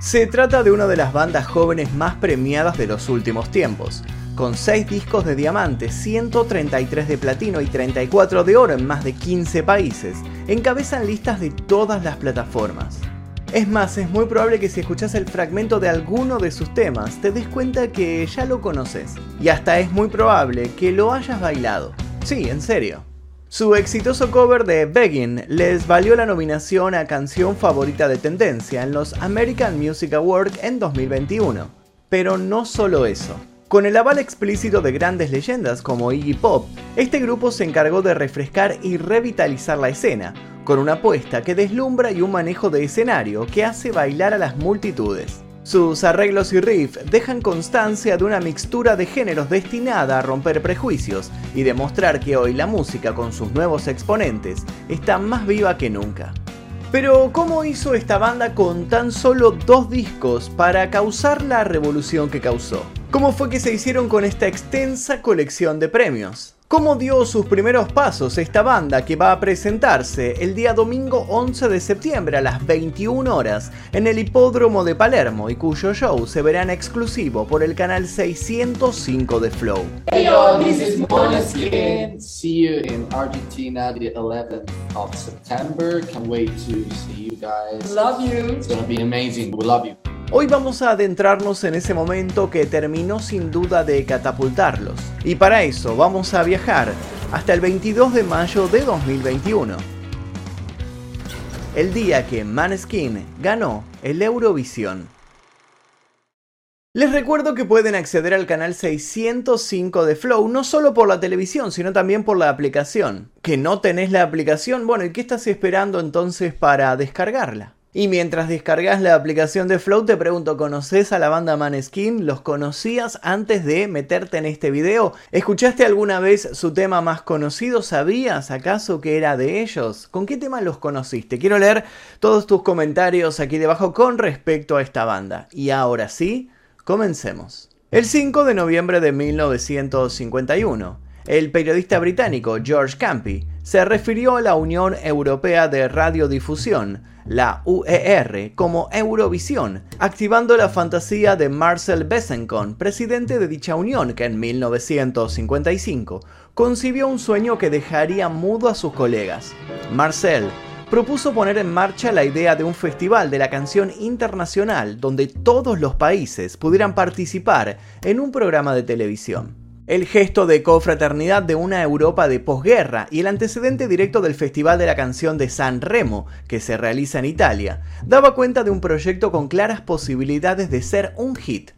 Se trata de una de las bandas jóvenes más premiadas de los últimos tiempos, con 6 discos de diamante, 133 de platino y 34 de oro en más de 15 países, encabezan listas de todas las plataformas. Es más, es muy probable que si escuchas el fragmento de alguno de sus temas te des cuenta que ya lo conoces, y hasta es muy probable que lo hayas bailado. Sí, en serio. Su exitoso cover de Begging les valió la nominación a Canción Favorita de Tendencia en los American Music Awards en 2021. Pero no solo eso. Con el aval explícito de grandes leyendas como Iggy Pop, este grupo se encargó de refrescar y revitalizar la escena, con una apuesta que deslumbra y un manejo de escenario que hace bailar a las multitudes. Sus arreglos y riff dejan constancia de una mixtura de géneros destinada a romper prejuicios y demostrar que hoy la música con sus nuevos exponentes está más viva que nunca. Pero ¿cómo hizo esta banda con tan solo dos discos para causar la revolución que causó? ¿Cómo fue que se hicieron con esta extensa colección de premios? Cómo dio sus primeros pasos esta banda que va a presentarse el día domingo 11 de septiembre a las 21 horas en el hipódromo de Palermo y cuyo show se verá en exclusivo por el canal 605 de Flow. Hey yo, this is Måneskin. See you in Argentina the 11th of September. Can't wait to see you guys. Love you. It's gonna be amazing. We love you. Hoy vamos a adentrarnos en ese momento que terminó sin duda de catapultarlos. Y para eso vamos a viajar hasta el 22 de mayo de 2021. El día que Maneskin ganó el Eurovisión. Les recuerdo que pueden acceder al canal 605 de Flow no solo por la televisión, sino también por la aplicación. ¿Que no tenés la aplicación? Bueno, ¿y qué estás esperando entonces para descargarla? Y mientras descargas la aplicación de Flow te pregunto, ¿conoces a la banda Maneskin? ¿Los conocías antes de meterte en este video? ¿Escuchaste alguna vez su tema más conocido? ¿Sabías acaso que era de ellos? ¿Con qué tema los conociste? Quiero leer todos tus comentarios aquí debajo con respecto a esta banda. Y ahora sí, comencemos. El 5 de noviembre de 1951, el periodista británico George Campy se refirió a la Unión Europea de Radiodifusión, la UER, como Eurovisión, activando la fantasía de Marcel Besancon, presidente de dicha unión que en 1955 concibió un sueño que dejaría mudo a sus colegas. Marcel propuso poner en marcha la idea de un festival de la canción internacional donde todos los países pudieran participar en un programa de televisión el gesto de cofraternidad de una Europa de posguerra y el antecedente directo del Festival de la Canción de San Remo, que se realiza en Italia, daba cuenta de un proyecto con claras posibilidades de ser un hit.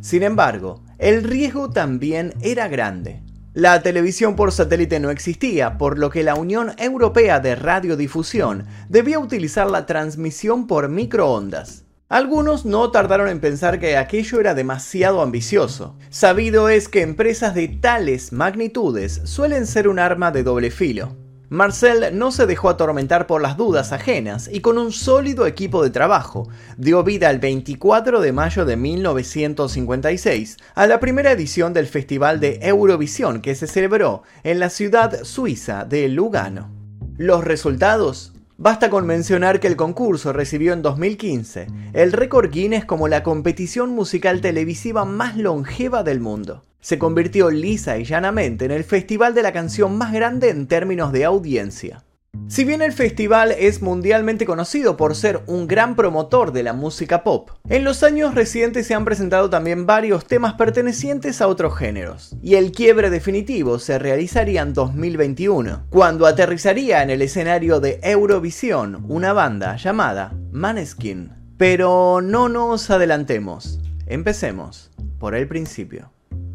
Sin embargo, el riesgo también era grande. La televisión por satélite no existía, por lo que la Unión Europea de Radiodifusión debía utilizar la transmisión por microondas. Algunos no tardaron en pensar que aquello era demasiado ambicioso. Sabido es que empresas de tales magnitudes suelen ser un arma de doble filo. Marcel no se dejó atormentar por las dudas ajenas y con un sólido equipo de trabajo dio vida el 24 de mayo de 1956 a la primera edición del Festival de Eurovisión que se celebró en la ciudad suiza de Lugano. Los resultados Basta con mencionar que el concurso recibió en 2015 el récord Guinness como la competición musical televisiva más longeva del mundo. Se convirtió lisa y llanamente en el festival de la canción más grande en términos de audiencia. Si bien el festival es mundialmente conocido por ser un gran promotor de la música pop, en los años recientes se han presentado también varios temas pertenecientes a otros géneros, y el quiebre definitivo se realizaría en 2021, cuando aterrizaría en el escenario de Eurovisión una banda llamada Maneskin. Pero no nos adelantemos, empecemos por el principio.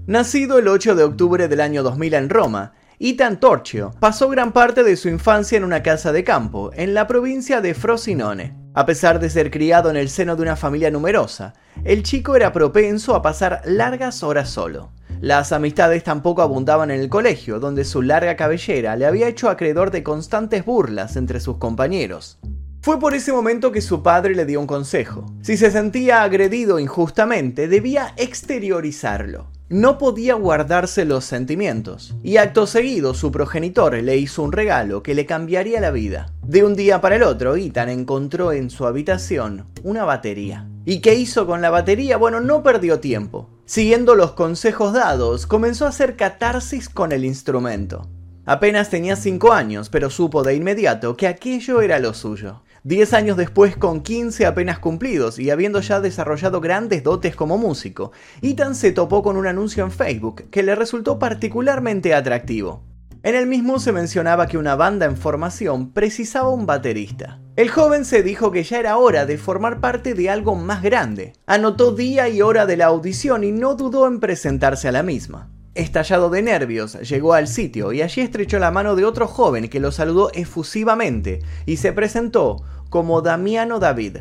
Nacido el 8 de octubre del año 2000 en Roma, Itan Torchio pasó gran parte de su infancia en una casa de campo, en la provincia de Frosinone. A pesar de ser criado en el seno de una familia numerosa, el chico era propenso a pasar largas horas solo. Las amistades tampoco abundaban en el colegio, donde su larga cabellera le había hecho acreedor de constantes burlas entre sus compañeros. Fue por ese momento que su padre le dio un consejo. Si se sentía agredido injustamente, debía exteriorizarlo no podía guardarse los sentimientos, y acto seguido su progenitor le hizo un regalo que le cambiaría la vida. De un día para el otro, Ethan encontró en su habitación una batería, ¿Y qué hizo con la batería? Bueno, no perdió tiempo. Siguiendo los consejos dados, comenzó a hacer catarsis con el instrumento. Apenas tenía 5 años, pero supo de inmediato que aquello era lo suyo. Diez años después, con 15 apenas cumplidos y habiendo ya desarrollado grandes dotes como músico, Ethan se topó con un anuncio en Facebook que le resultó particularmente atractivo. En el mismo se mencionaba que una banda en formación precisaba un baterista. El joven se dijo que ya era hora de formar parte de algo más grande. Anotó día y hora de la audición y no dudó en presentarse a la misma. Estallado de nervios, llegó al sitio y allí estrechó la mano de otro joven que lo saludó efusivamente y se presentó como Damiano David.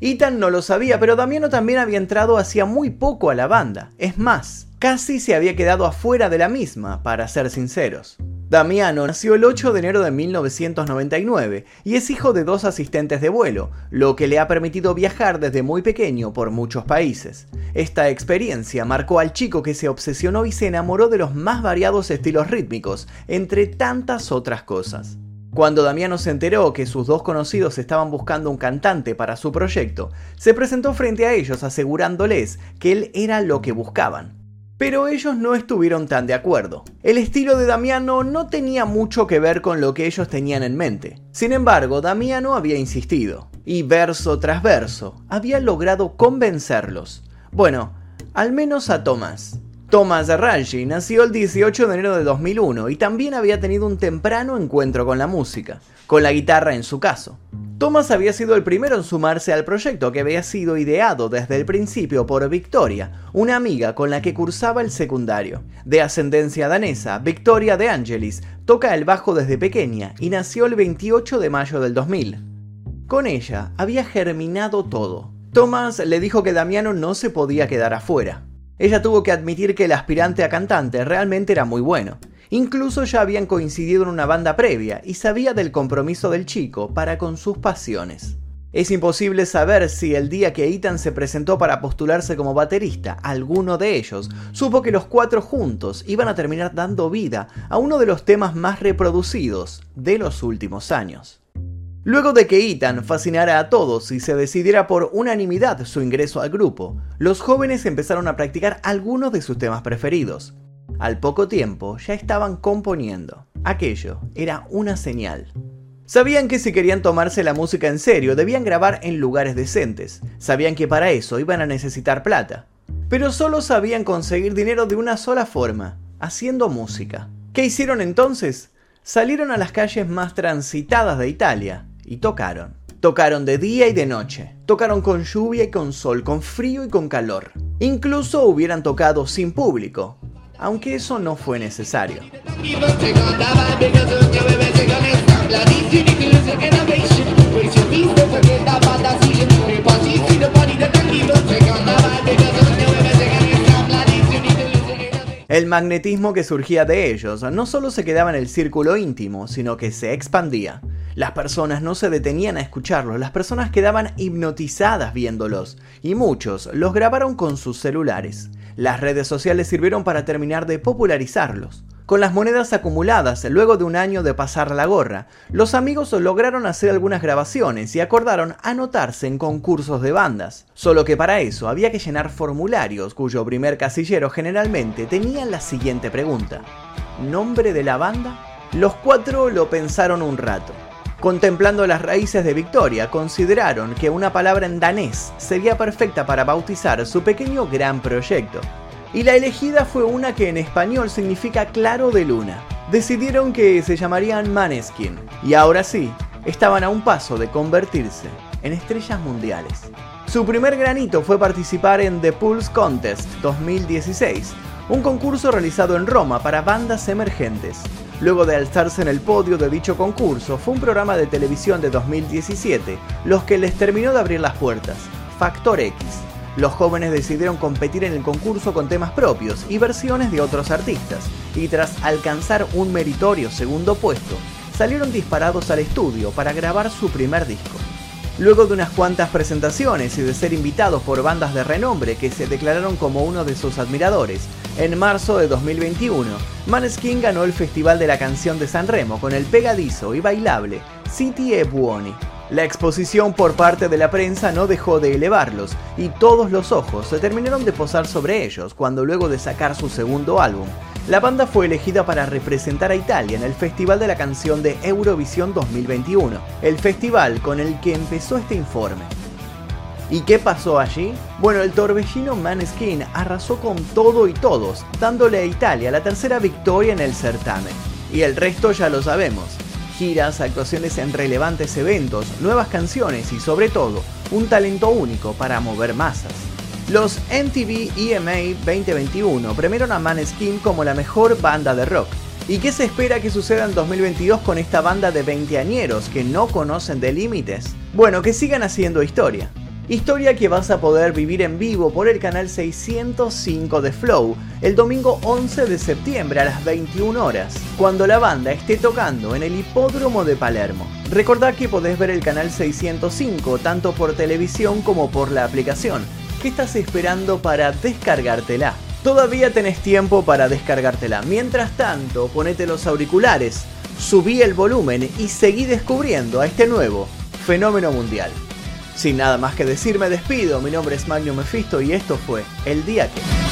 Ethan no lo sabía, pero Damiano también había entrado hacía muy poco a la banda. Es más, casi se había quedado afuera de la misma, para ser sinceros. Damiano nació el 8 de enero de 1999 y es hijo de dos asistentes de vuelo, lo que le ha permitido viajar desde muy pequeño por muchos países. Esta experiencia marcó al chico que se obsesionó y se enamoró de los más variados estilos rítmicos, entre tantas otras cosas. Cuando Damiano se enteró que sus dos conocidos estaban buscando un cantante para su proyecto, se presentó frente a ellos asegurándoles que él era lo que buscaban. Pero ellos no estuvieron tan de acuerdo. El estilo de Damiano no tenía mucho que ver con lo que ellos tenían en mente. Sin embargo, Damiano había insistido, y verso tras verso, había logrado convencerlos. Bueno, al menos a Tomás. Thomas Raggi nació el 18 de enero de 2001 y también había tenido un temprano encuentro con la música, con la guitarra en su caso. Thomas había sido el primero en sumarse al proyecto que había sido ideado desde el principio por Victoria, una amiga con la que cursaba el secundario. De ascendencia danesa, Victoria de Angelis toca el bajo desde pequeña y nació el 28 de mayo del 2000. Con ella había germinado todo. Thomas le dijo que Damiano no se podía quedar afuera. Ella tuvo que admitir que el aspirante a cantante realmente era muy bueno. Incluso ya habían coincidido en una banda previa y sabía del compromiso del chico para con sus pasiones. Es imposible saber si el día que Ethan se presentó para postularse como baterista, alguno de ellos supo que los cuatro juntos iban a terminar dando vida a uno de los temas más reproducidos de los últimos años. Luego de que Ethan fascinara a todos y se decidiera por unanimidad su ingreso al grupo, los jóvenes empezaron a practicar algunos de sus temas preferidos. Al poco tiempo ya estaban componiendo. Aquello era una señal. Sabían que si querían tomarse la música en serio debían grabar en lugares decentes. Sabían que para eso iban a necesitar plata. Pero solo sabían conseguir dinero de una sola forma, haciendo música. ¿Qué hicieron entonces? Salieron a las calles más transitadas de Italia, y tocaron. Tocaron de día y de noche. Tocaron con lluvia y con sol, con frío y con calor. Incluso hubieran tocado sin público, aunque eso no fue necesario. El magnetismo que surgía de ellos no solo se quedaba en el círculo íntimo, sino que se expandía. Las personas no se detenían a escucharlos, las personas quedaban hipnotizadas viéndolos, y muchos los grabaron con sus celulares. Las redes sociales sirvieron para terminar de popularizarlos. Con las monedas acumuladas, luego de un año de pasar la gorra, los amigos lograron hacer algunas grabaciones y acordaron anotarse en concursos de bandas. Solo que para eso había que llenar formularios cuyo primer casillero generalmente tenía la siguiente pregunta. ¿Nombre de la banda? Los cuatro lo pensaron un rato. Contemplando las raíces de Victoria, consideraron que una palabra en danés sería perfecta para bautizar su pequeño gran proyecto. Y la elegida fue una que en español significa claro de luna. Decidieron que se llamarían Maneskin, y ahora sí, estaban a un paso de convertirse en estrellas mundiales. Su primer granito fue participar en The Pulse Contest 2016, un concurso realizado en Roma para bandas emergentes. Luego de alzarse en el podio de dicho concurso, fue un programa de televisión de 2017 los que les terminó de abrir las puertas, Factor X. Los jóvenes decidieron competir en el concurso con temas propios y versiones de otros artistas, y tras alcanzar un meritorio segundo puesto, salieron disparados al estudio para grabar su primer disco. Luego de unas cuantas presentaciones y de ser invitados por bandas de renombre que se declararon como uno de sus admiradores, en marzo de 2021, Maneskin ganó el Festival de la Canción de San Remo con el pegadizo y bailable City e Buoni. La exposición por parte de la prensa no dejó de elevarlos y todos los ojos se terminaron de posar sobre ellos cuando luego de sacar su segundo álbum, la banda fue elegida para representar a Italia en el Festival de la Canción de Eurovisión 2021, el festival con el que empezó este informe. ¿Y qué pasó allí? Bueno, el torbellino Maneskin arrasó con todo y todos, dándole a Italia la tercera victoria en el certamen. Y el resto ya lo sabemos. Giras, actuaciones en relevantes eventos, nuevas canciones y sobre todo, un talento único para mover masas. Los MTV EMA 2021 premiaron a Maneskin como la mejor banda de rock. ¿Y qué se espera que suceda en 2022 con esta banda de veinteañeros que no conocen de límites? Bueno, que sigan haciendo historia. Historia que vas a poder vivir en vivo por el canal 605 de Flow el domingo 11 de septiembre a las 21 horas, cuando la banda esté tocando en el hipódromo de Palermo. Recordad que podés ver el canal 605 tanto por televisión como por la aplicación. ¿Qué estás esperando para descargártela? Todavía tenés tiempo para descargártela. Mientras tanto, ponete los auriculares, subí el volumen y seguí descubriendo a este nuevo fenómeno mundial. Sin nada más que decir, me despido. Mi nombre es Magnum Mephisto y esto fue El Día que...